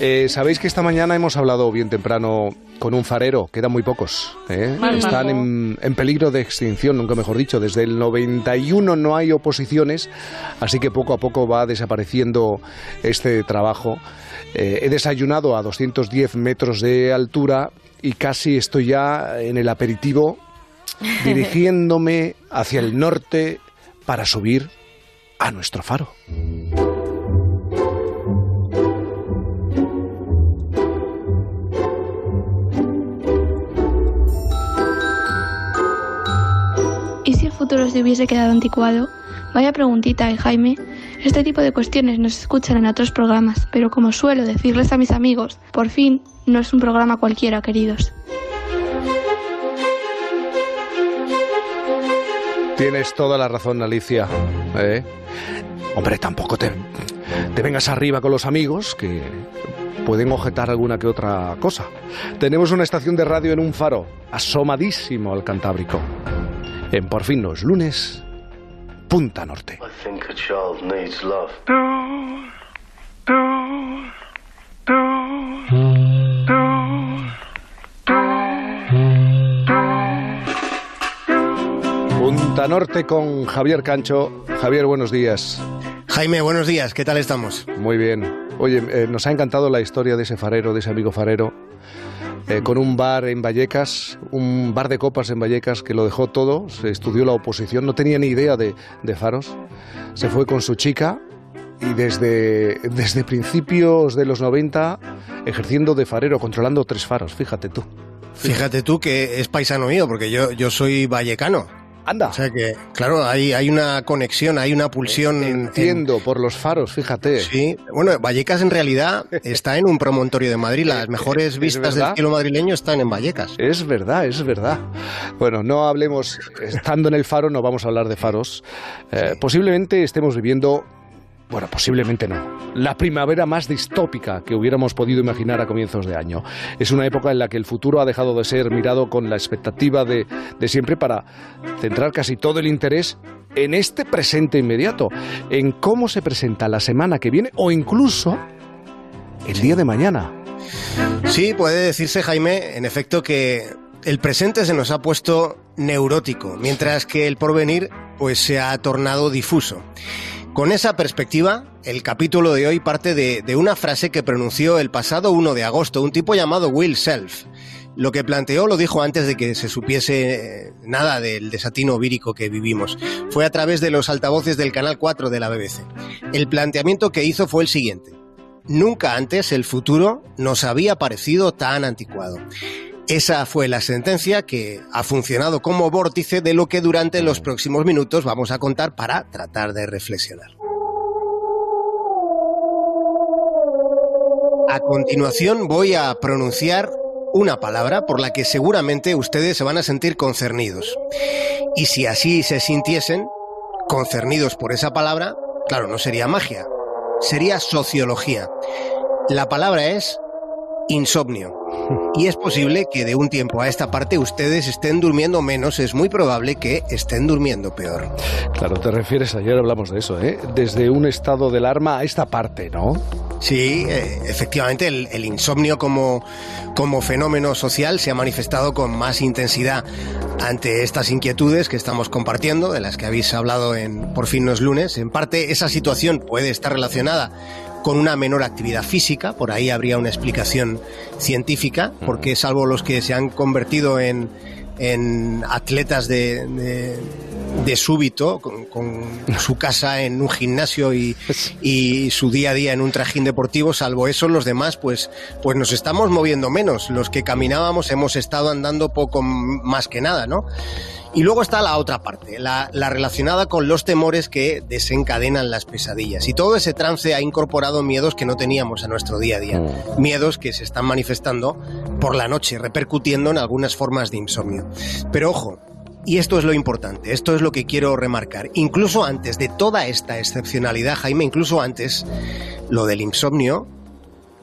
Eh, Sabéis que esta mañana hemos hablado bien temprano con un farero, quedan muy pocos. ¿eh? Están en, peligro de extinción, nunca mejor dicho. Desde el 91 no hay oposiciones, así que poco a poco va desapareciendo este trabajo. Eh, he desayunado a 210 metros de altura y casi estoy ya en el aperitivo dirigiéndome hacia el norte para subir a nuestro faro. Futuro se hubiese quedado anticuado? Vaya preguntita, ¿eh, Jaime? Este tipo de cuestiones nos escuchan en otros programas, pero como suelo decirles a mis amigos, por fin no es un programa cualquiera, queridos. Tienes toda la razón, Alicia. ¿eh? Hombre, tampoco te, te vengas arriba con los amigos, que pueden objetar alguna que otra cosa. Tenemos una estación de radio en un faro, asomadísimo al Cantábrico en Por fin los lunes, Punta Norte. Punta Norte con Javier Cancho. Javier, buenos días. Jaime, buenos días. ¿Qué tal estamos? Muy bien. Oye, eh, nos ha encantado la historia de ese farero, de ese amigo farero eh, con un bar en Vallecas, un bar de copas en Vallecas que lo dejó todo, se estudió la oposición, no tenía ni idea de, faros, se fue con su chica y desde, desde principios de los 90 ejerciendo de farero, controlando tres faros, fíjate tú. Fíjate tú que es paisano mío, porque yo, yo soy vallecano. Anda. O sea que, claro, hay, hay una conexión, hay una pulsión. Entiendo, por los faros, fíjate. Sí, bueno, Vallecas en realidad está en un promontorio de Madrid. Las mejores vistas del cielo madrileño están en Vallecas. Es verdad, es verdad. Bueno, no hablemos, estando en el faro, no vamos a hablar de faros. Eh, posiblemente estemos viviendo bueno, posiblemente no. La primavera más distópica que hubiéramos podido imaginar a comienzos de año. Es una época en la que el futuro ha dejado de ser mirado con la expectativa de, siempre para centrar casi todo el interés en este presente inmediato, en cómo se presenta la semana que viene o incluso el día de mañana. Sí, puede decirse, Jaime, en efecto, que el presente se nos ha puesto neurótico, mientras que el porvenir pues se ha tornado difuso. Con esa perspectiva, el capítulo de hoy parte de, una frase que pronunció el pasado 1 de agosto un tipo llamado Will Self. Lo que planteó lo dijo antes de que se supiese eh, nada del desatino vírico que vivimos. Fue a través de los altavoces del Canal 4 de la BBC. El planteamiento que hizo fue el siguiente. Nunca antes el futuro nos había parecido tan anticuado. Esa fue la sentencia que ha funcionado como vórtice de lo que durante los próximos minutos vamos a contar para tratar de reflexionar. A continuación voy a pronunciar una palabra por la que seguramente ustedes se van a sentir concernidos. Y si así se sintiesen, concernidos por esa palabra, claro, no sería magia, sería sociología. La palabra es insomnio. Y es posible que de un tiempo a esta parte ustedes estén durmiendo menos, es muy probable que estén durmiendo peor. Claro, te refieres, ayer hablamos de eso, ¿eh? Desde un estado de alarma a esta parte, ¿no? Sí, eh, efectivamente, el, insomnio como, como fenómeno social se ha manifestado con más intensidad ante estas inquietudes que estamos compartiendo, de las que habéis hablado en Por fin no es lunes. En parte, esa situación puede estar relacionada con una menor actividad física, por ahí habría una explicación científica, porque salvo los que se han convertido en, en atletas de, de, súbito, con, su casa en un gimnasio y, y, su día a día en un trajín deportivo, salvo eso, los demás, pues, pues nos estamos moviendo menos. Los que caminábamos hemos estado andando poco más que nada, ¿no? Y luego está la otra parte, la, relacionada con los temores que desencadenan las pesadillas. Y todo ese trance ha incorporado miedos que no teníamos a nuestro día a día. Mm. Miedos que se están manifestando por la noche, repercutiendo en algunas formas de insomnio. Pero ojo, y esto es lo importante, esto es lo que quiero remarcar. Incluso antes de toda esta excepcionalidad, Jaime, incluso antes, lo del insomnio,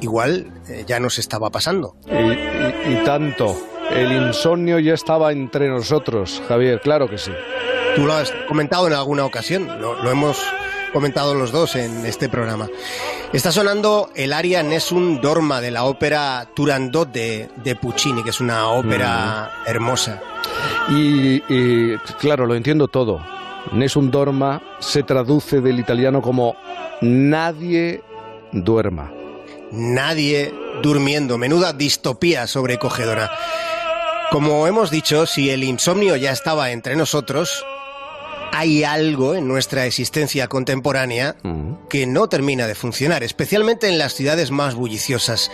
igual eh, ya nos estaba pasando. y tanto. El insomnio ya estaba entre nosotros, Javier, claro que sí. Tú lo has comentado en alguna ocasión, lo, hemos comentado los dos en este programa. Está sonando el aria Nessun Dorma de la ópera Turandot de, de Puccini, que es una ópera hermosa. Y, claro, lo entiendo todo. Nessun Dorma se traduce del italiano como nadie duerma. Nadie durmiendo. Menuda distopía sobrecogedora. Como hemos dicho, si el insomnio ya estaba entre nosotros, hay algo en nuestra existencia contemporánea mm. que no termina de funcionar, especialmente en las ciudades más bulliciosas.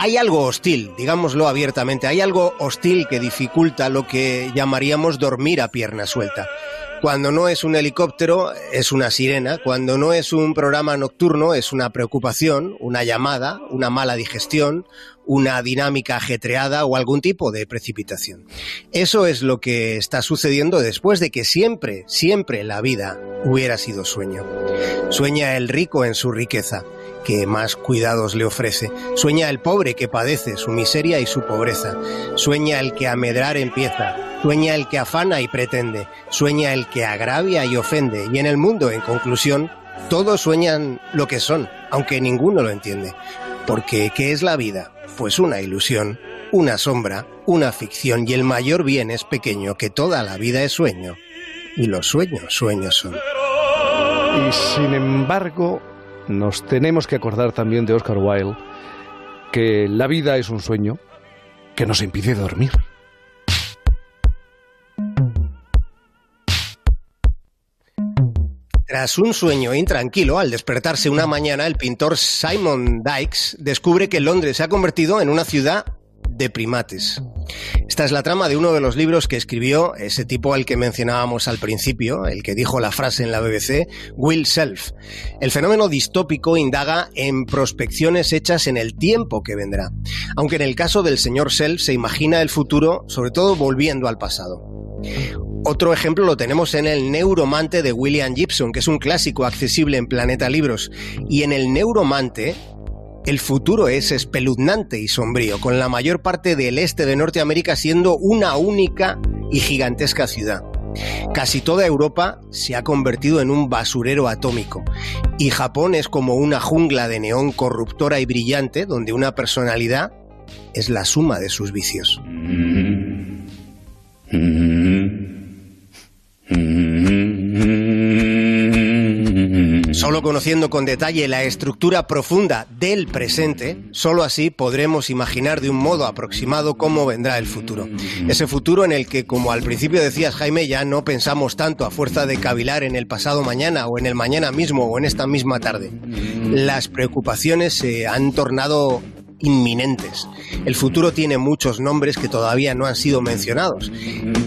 Hay algo hostil, digámoslo abiertamente, hay algo hostil que dificulta lo que llamaríamos dormir a pierna suelta. Cuando no es un helicóptero, es una sirena. Cuando no es un programa nocturno, es una preocupación, una llamada, una mala digestión, una dinámica ajetreada o algún tipo de precipitación. Eso es lo que está sucediendo después de que siempre, siempre la vida hubiera sido sueño. Sueña el rico en su riqueza que más cuidados le ofrece. Sueña el pobre que padece su miseria y su pobreza. Sueña el que a medrar empieza. Sueña el que afana y pretende. Sueña el que agravia y ofende. Y en el mundo, en conclusión, todos sueñan lo que son, aunque ninguno lo entiende. Porque, ¿qué es la vida? Pues una ilusión, una sombra, una ficción, y el mayor bien es pequeño, que toda la vida es sueño. Y los sueños, sueños son. Y sin embargo, nos tenemos que acordar también de Oscar Wilde, que la vida es un sueño que nos impide dormir. Tras un sueño intranquilo, al despertarse una mañana, el pintor Simon Dykes descubre que Londres se ha convertido en una ciudad de primates. Esta es la trama de uno de los libros que escribió ese tipo al que mencionábamos al principio, el que dijo la frase en la BBC, Will Self. El fenómeno distópico indaga en prospecciones hechas en el tiempo que vendrá, aunque en el caso del señor Self se imagina el futuro, sobre todo volviendo al pasado. Otro ejemplo lo tenemos en el Neuromante de William Gibson, que es un clásico accesible en Planeta Libros. Y en el Neuromante, el futuro es espeluznante y sombrío, con la mayor parte del este de Norteamérica siendo una única y gigantesca ciudad. Casi toda Europa se ha convertido en un basurero atómico y Japón es como una jungla de neón corruptora y brillante donde una personalidad es la suma de sus vicios. Mm-hmm. Mm-hmm. Solo conociendo con detalle la estructura profunda del presente, solo así podremos imaginar de un modo aproximado cómo vendrá el futuro. Ese futuro en el que, como al principio decías Jaime, ya no pensamos tanto a fuerza de cavilar en el pasado mañana o en el mañana mismo o en esta misma tarde. Las preocupaciones se han tornado inminentes. El futuro tiene muchos nombres que todavía no han sido mencionados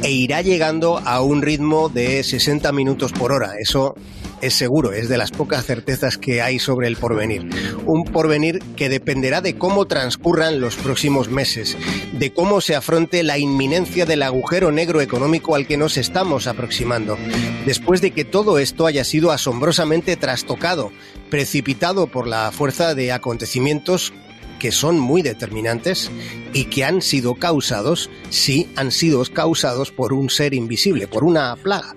e irá llegando a un ritmo de 60 minutos por hora. Eso es seguro, es de las pocas certezas que hay sobre el porvenir. Un porvenir que dependerá de cómo transcurran los próximos meses, de cómo se afronte la inminencia del agujero negro económico al que nos estamos aproximando, después de que todo esto haya sido asombrosamente trastocado, precipitado por la fuerza de acontecimientos que son muy determinantes y que han sido causados, sí, han sido causados por un ser invisible, por una plaga,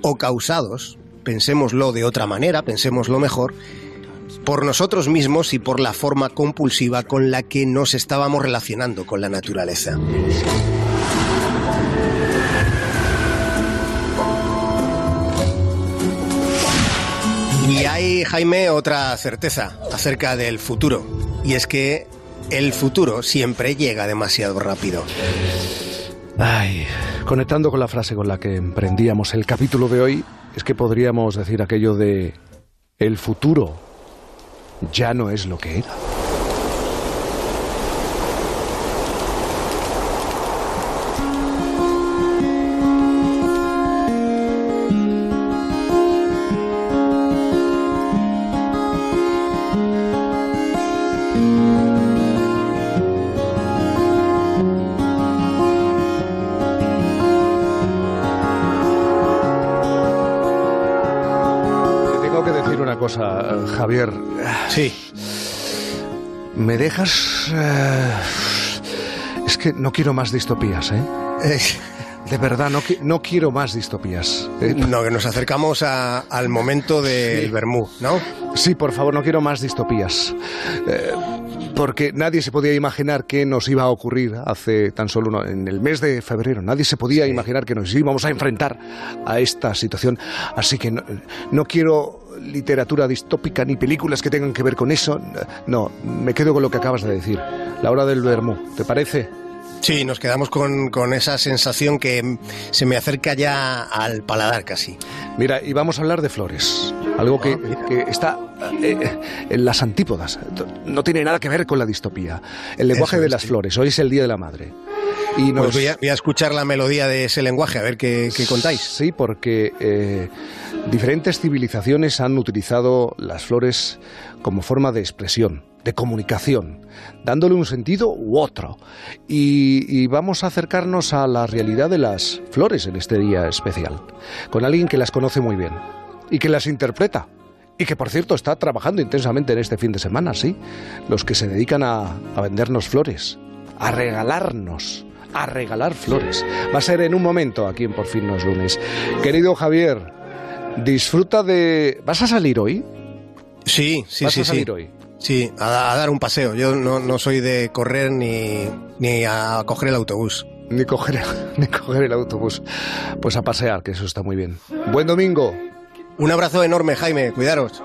o causados pensémoslo de otra manera, pensémoslo mejor, por nosotros mismos y por la forma compulsiva con la que nos estábamos relacionando con la naturaleza. Y hay, Jaime, otra certeza acerca del futuro, y es que el futuro siempre llega demasiado rápido. Ay, conectando con la frase con la que emprendíamos el capítulo de hoy, es que podríamos decir aquello de el futuro ya no es lo que era. Javier. Sí. ¿Me dejas...? Eh, es que no quiero más distopías, ¿eh? De verdad, no, no quiero más distopías. Eh, no, que nos acercamos al momento del Bermú, ¿no? Sí, por favor, no quiero más distopías. Eh, porque nadie se podía imaginar qué nos iba a ocurrir hace tan solo uno, en el mes de febrero. Nadie se podía imaginar que nos íbamos a enfrentar a esta situación. Así que no, quiero literatura distópica ni películas que tengan que ver con eso. No, me quedo con lo que acabas de decir. La hora del Bermú, ¿te parece? Sí, nos quedamos con, con, esa sensación que se me acerca ya al paladar casi. Mira, y vamos a hablar de flores. Algo que, ah, que está eh, eh, en las antípodas. No tiene nada que ver con la distopía. El lenguaje de las flores. Hoy es el Día de la Madre. Y pues voy, a, escuchar la melodía de ese lenguaje, a ver qué, contáis. Sí, porque eh, diferentes civilizaciones han utilizado las flores como forma de expresión de comunicación, dándole un sentido u otro. Y, vamos a acercarnos a la realidad de las flores en este día especial, con alguien que las conoce muy bien y que las interpreta. Y que, por cierto, está trabajando intensamente en este fin de semana, ¿sí? Los que se dedican a, a vendernos flores, a regalarnos, a regalar flores. Va a ser en un momento aquí en Por fin no es lunes. Querido Javier, disfruta de... ¿Vas a salir hoy? Sí, sí, ¿Vas sí. a salir hoy? Sí, a, dar un paseo. Yo no, soy de correr ni, ni a coger el autobús. Ni coger, ni coger el autobús. Pues a pasear, que eso está muy bien. Buen domingo. Un abrazo enorme, Jaime. Cuidaros.